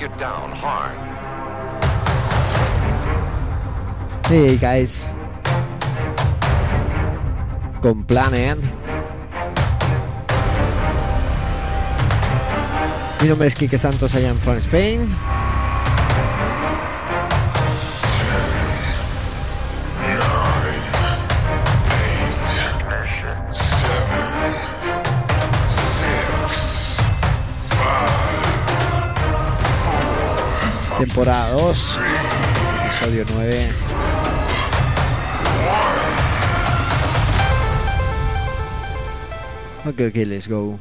You down hard. Hey guys. Con Planet. Mi nombre es Quique Santos, I am from Spain. Temporada 2, episodio 9. Ok, ok, let's go.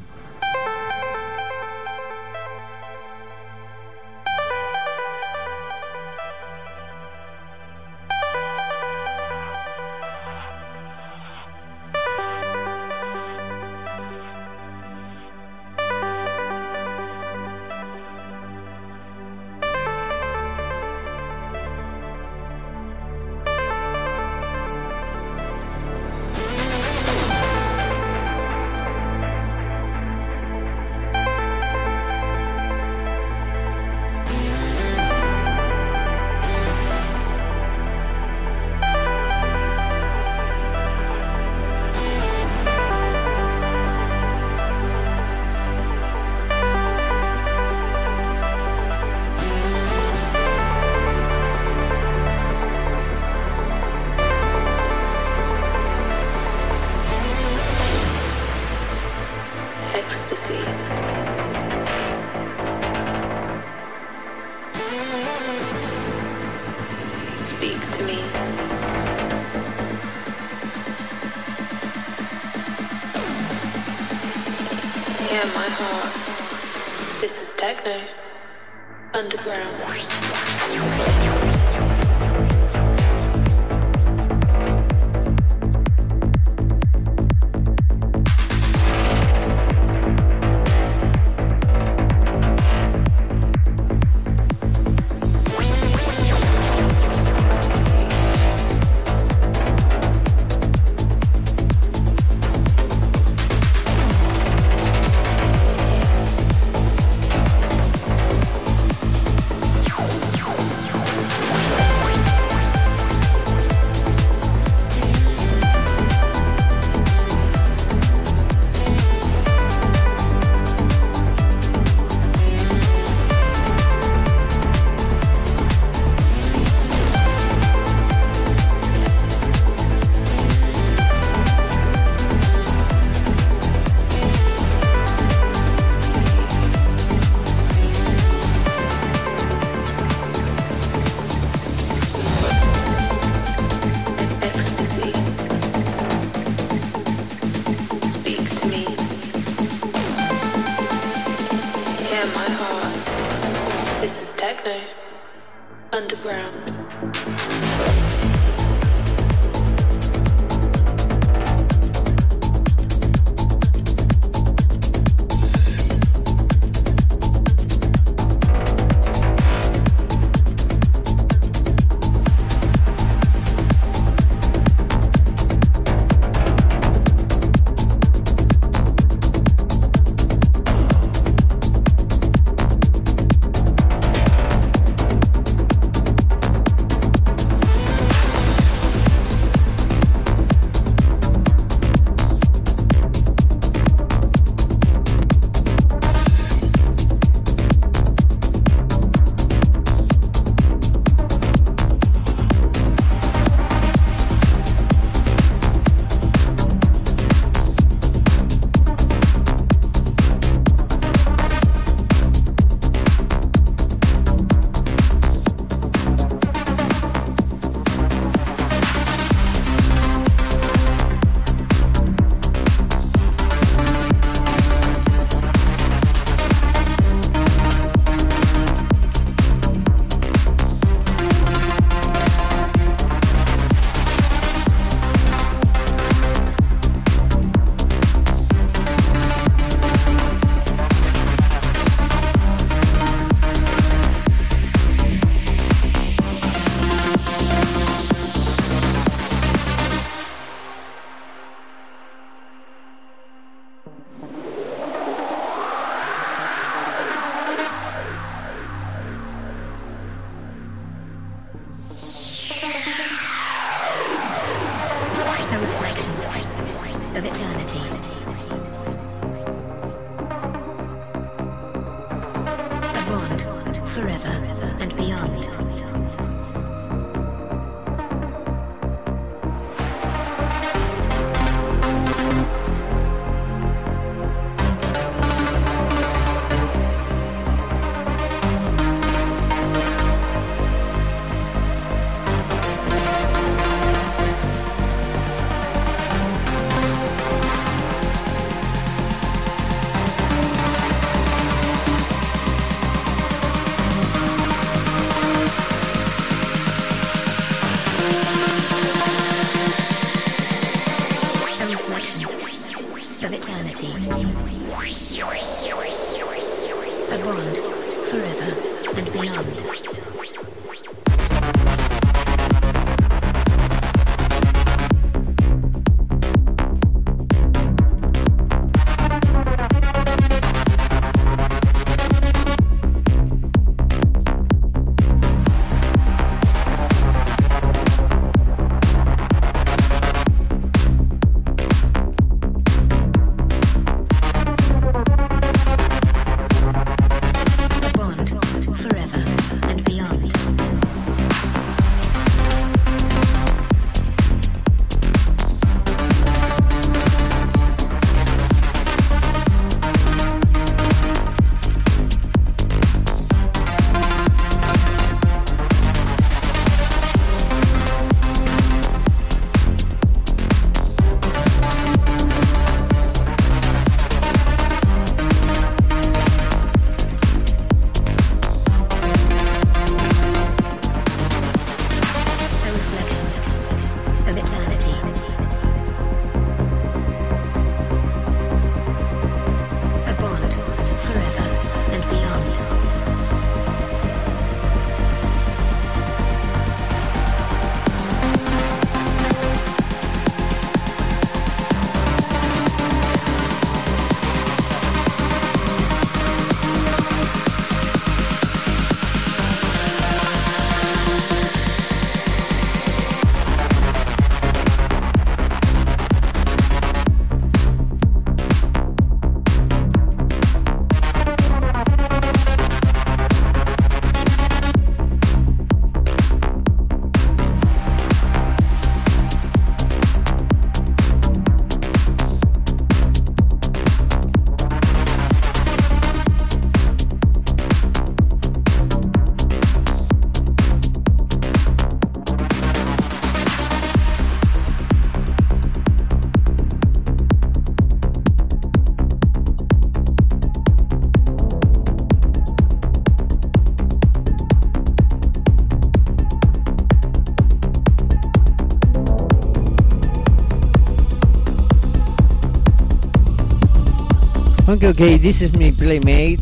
Okay, this is my playmate.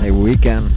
A weekend.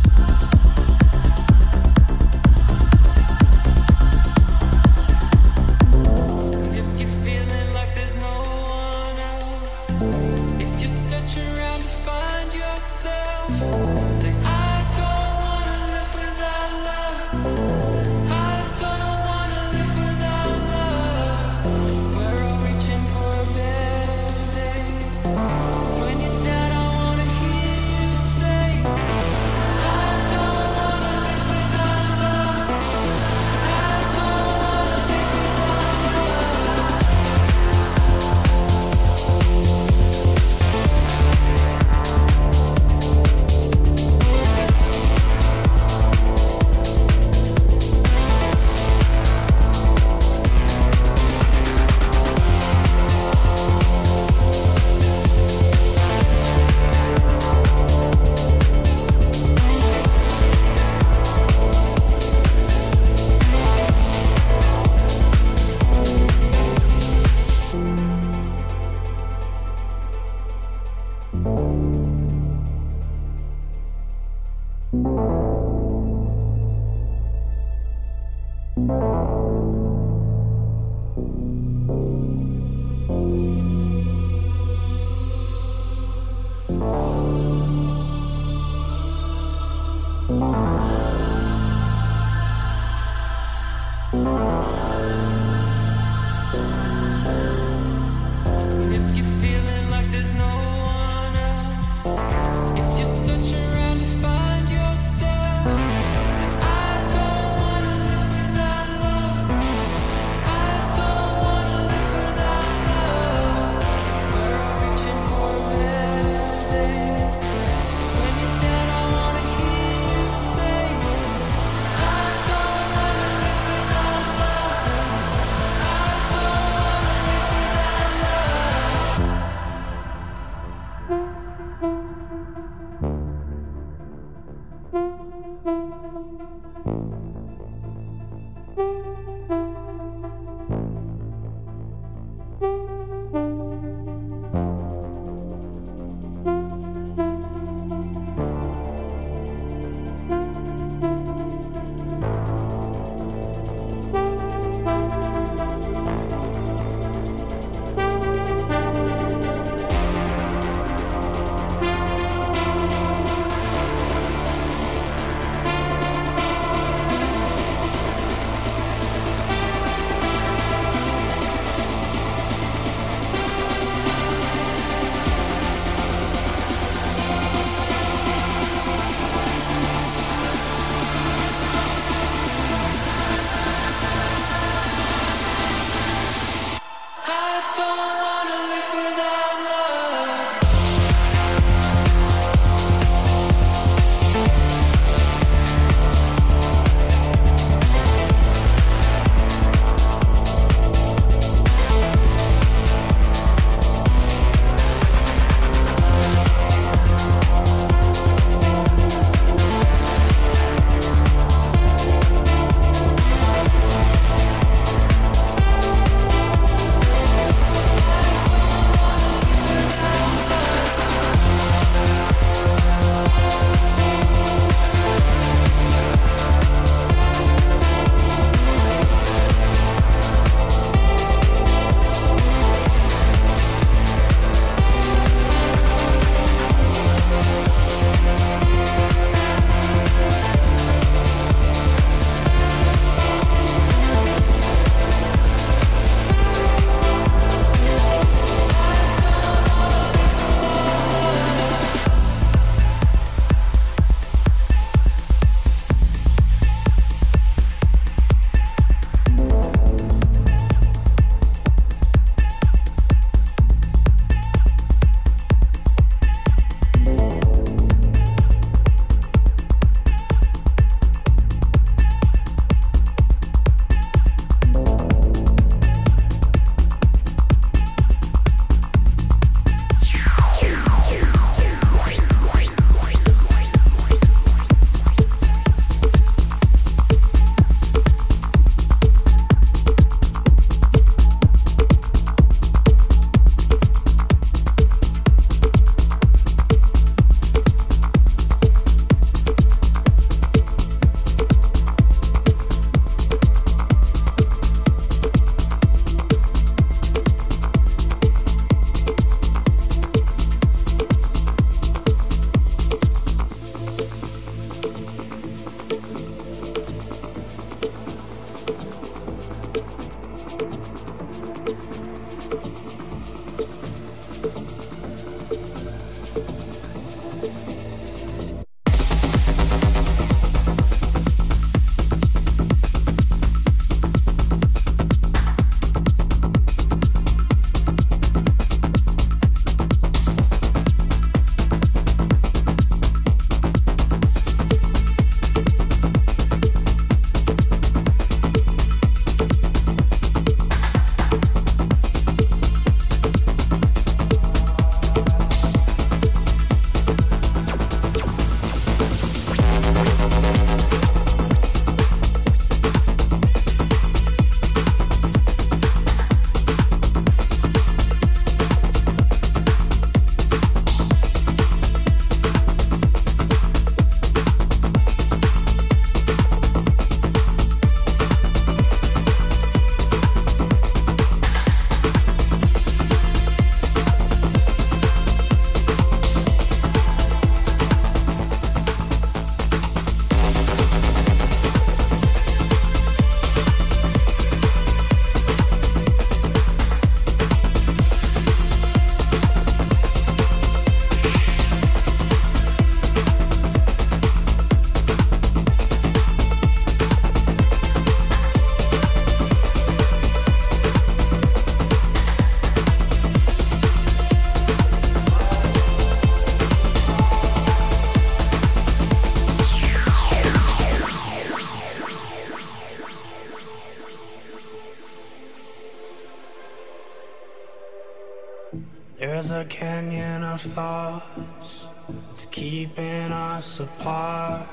thoughts, it's keeping us apart.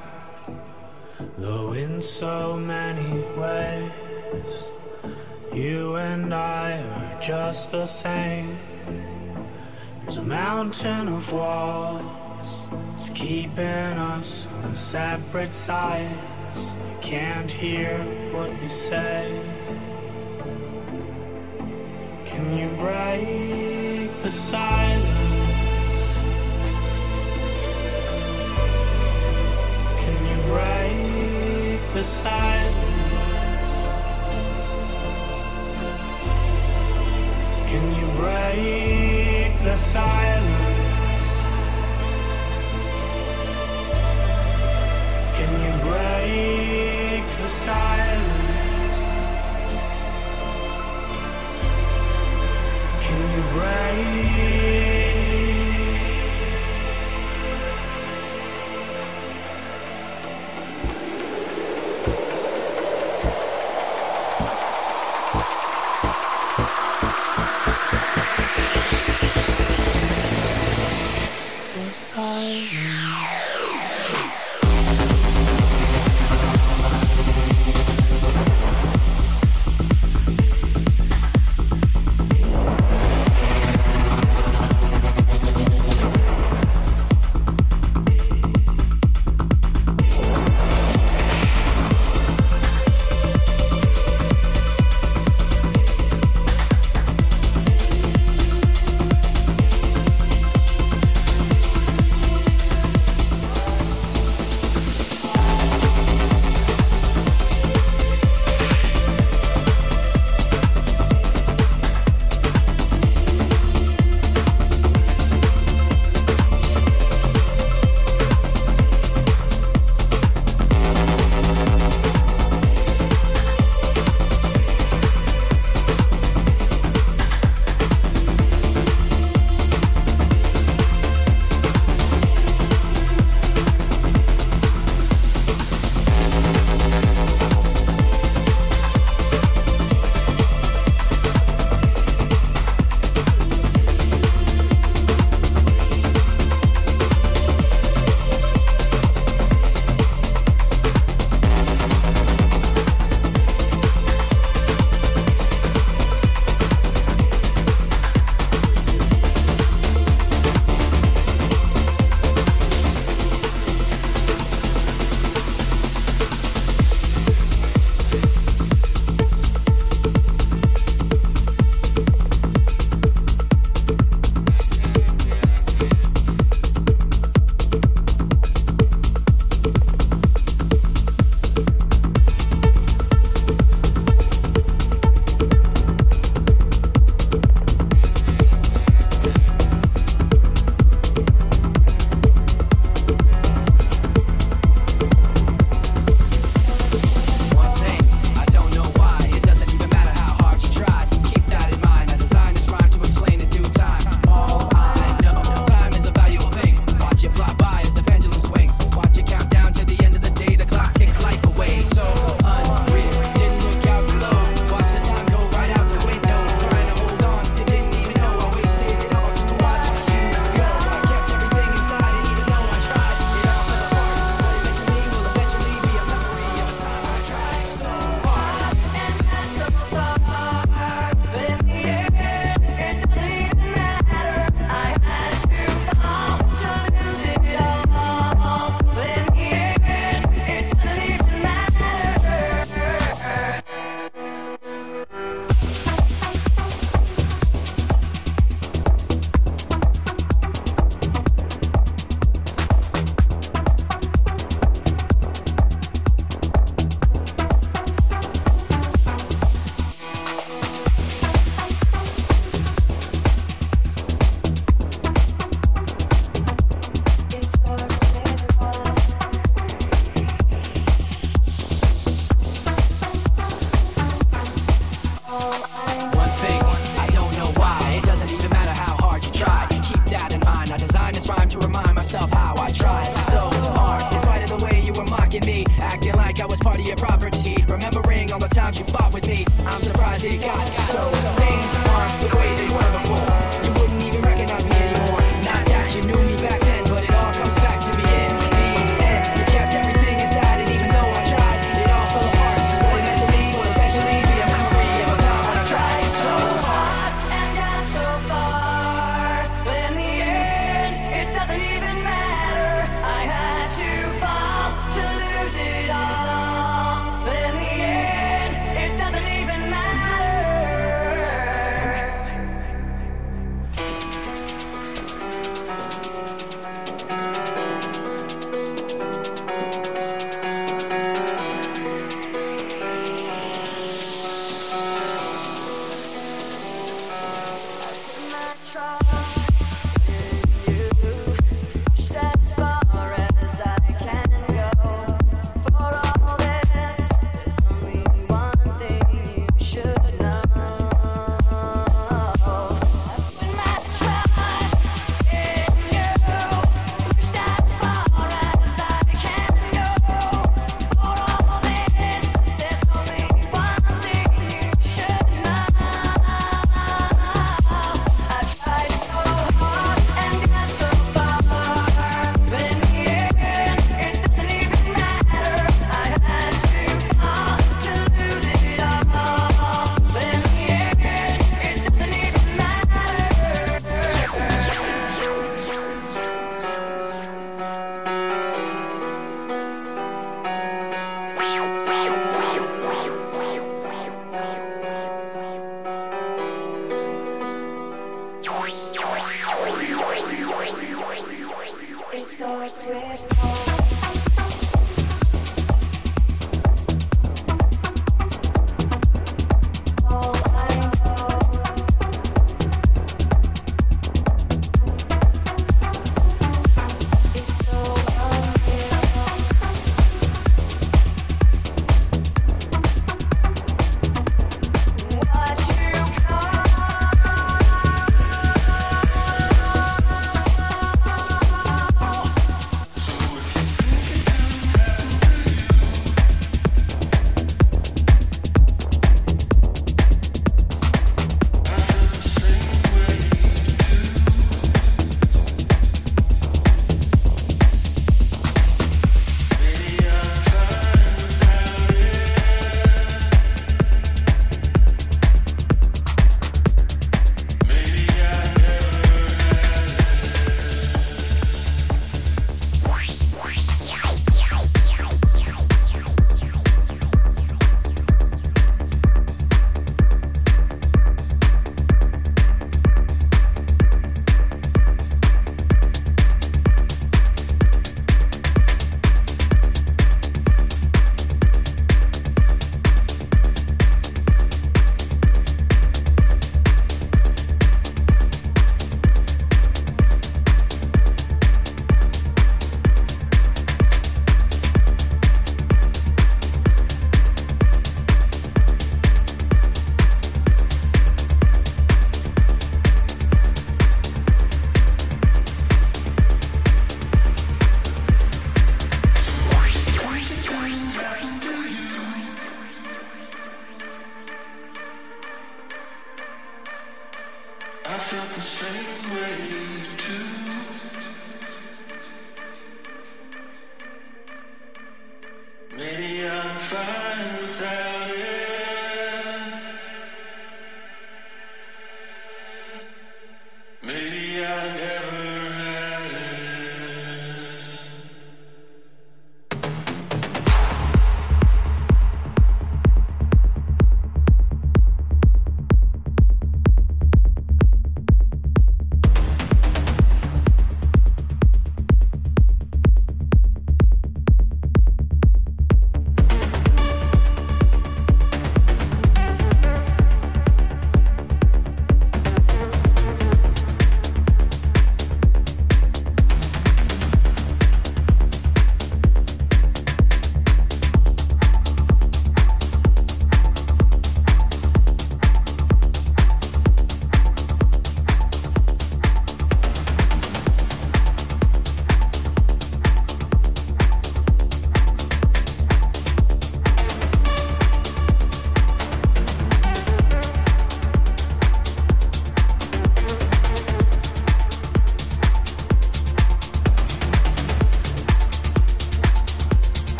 Though in so many ways, you and I are just the same. There's a mountain of walls, it's keeping us on separate sides. I can't hear what you say. Can you break the silence? the silence. Can you break the silence? Can you break the silence? Can you break? attacking me, acting like I was part of your property. Remembering all the times you fought with me, I'm surprised it got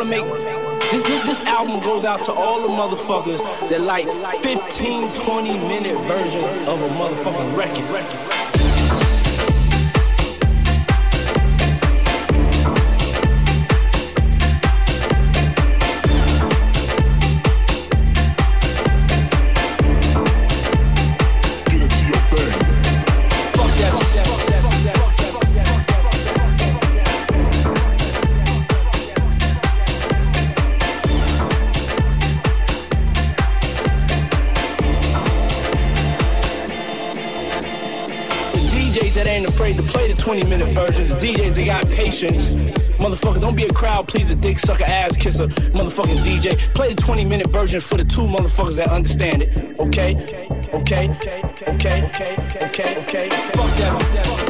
wanna make. This, this, this album goes out to all the motherfuckers that like 15, 20 minute versions of a motherfucking record. 20 minute versions, DJs that got patience. Motherfucker, don't be a crowd pleaser, dick sucker, ass kisser, motherfucking DJ. Play the 20 minute version for the two motherfuckers that understand it, okay? Okay? Okay? Okay? Okay? Okay? That. Fuck that.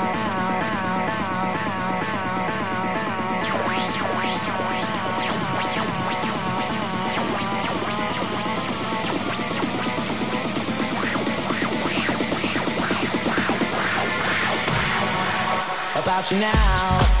About you now.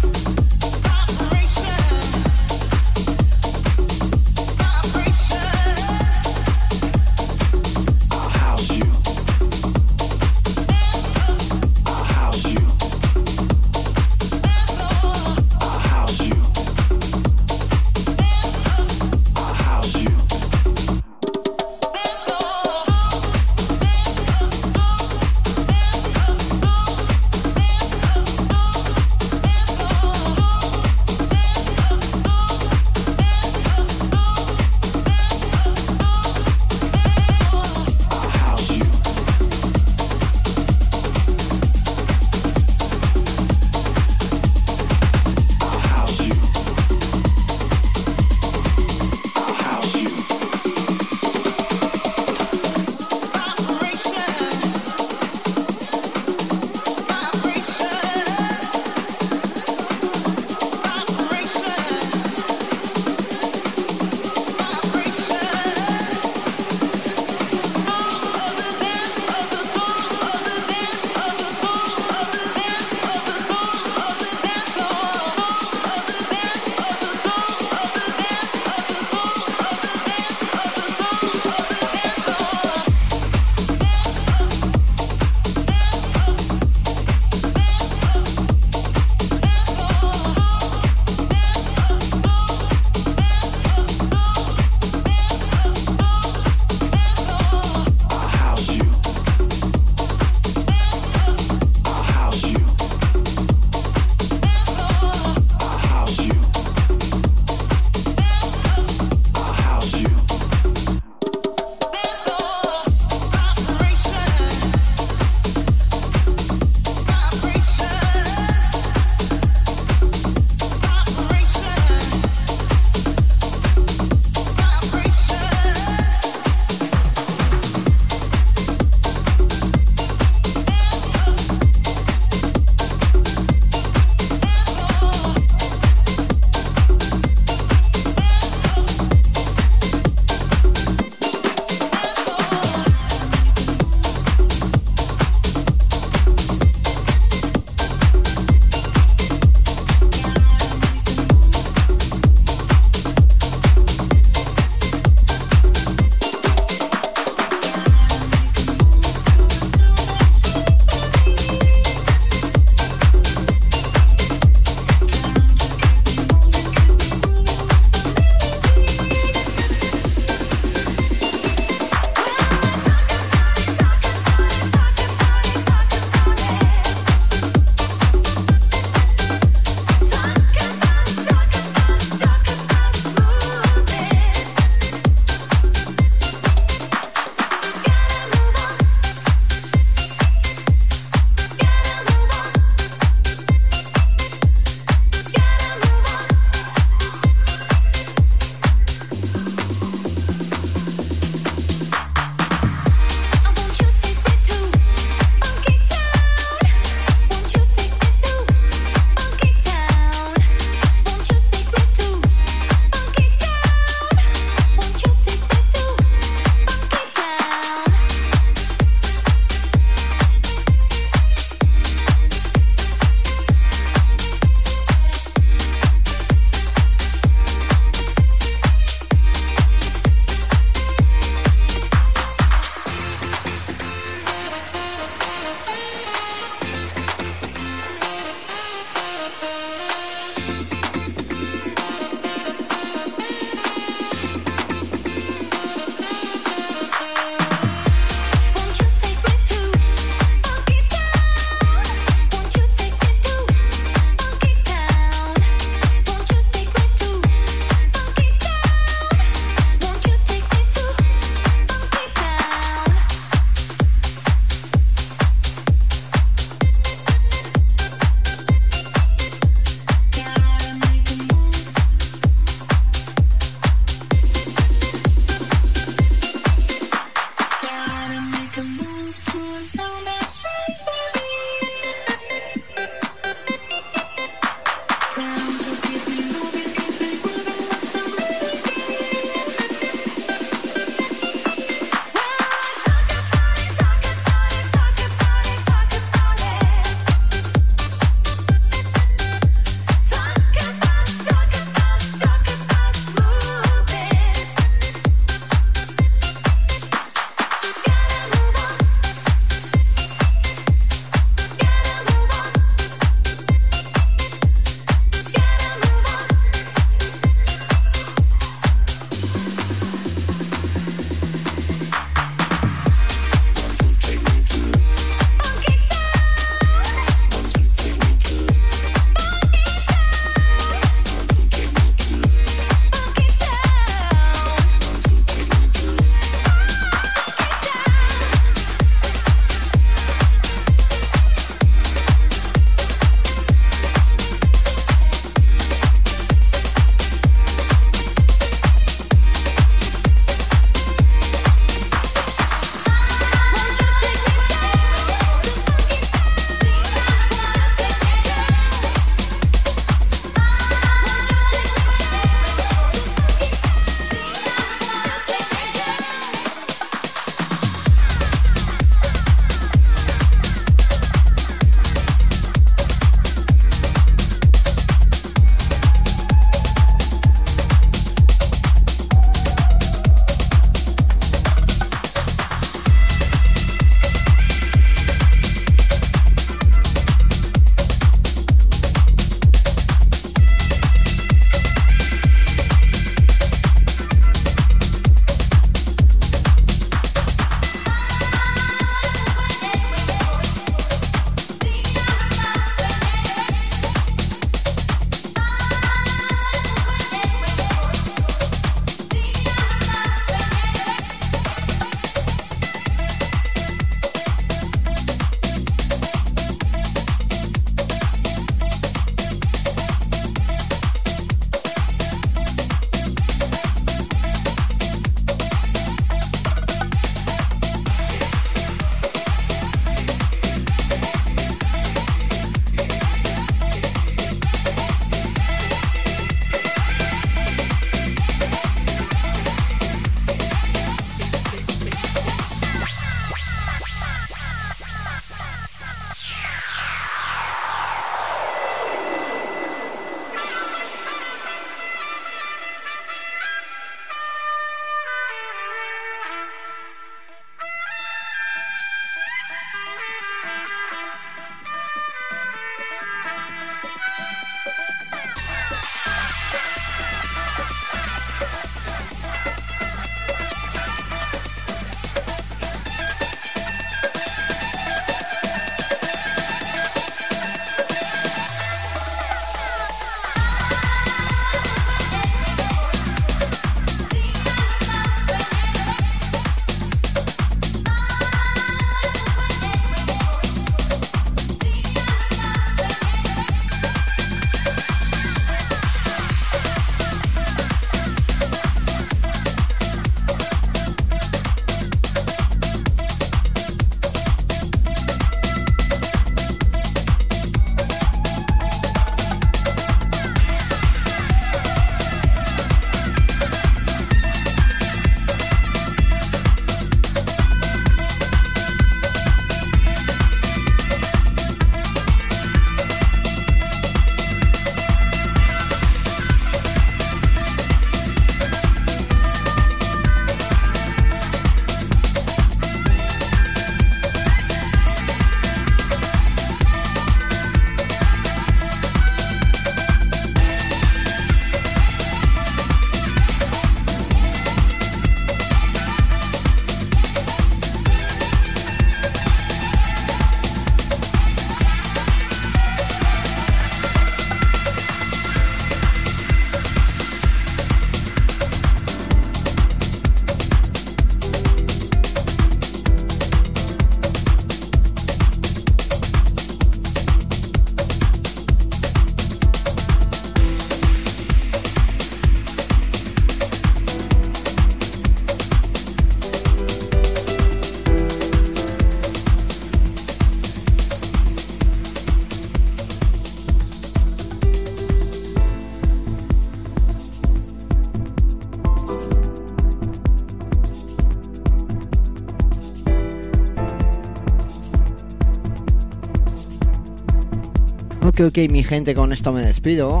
Ok, ok, mi gente, con esto me despido.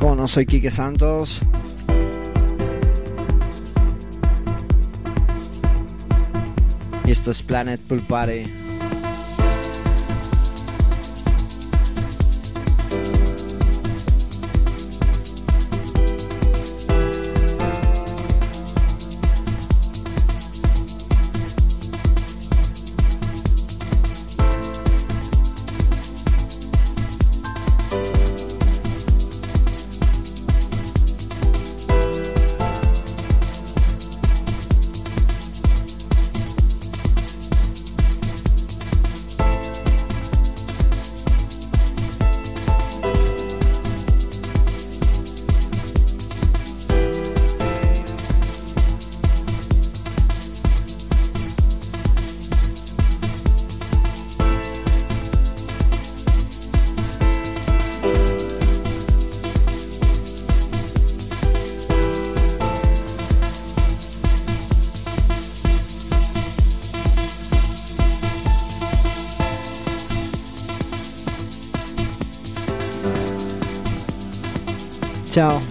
Como no soy Quique Santos. Y esto es Planet Pool Party.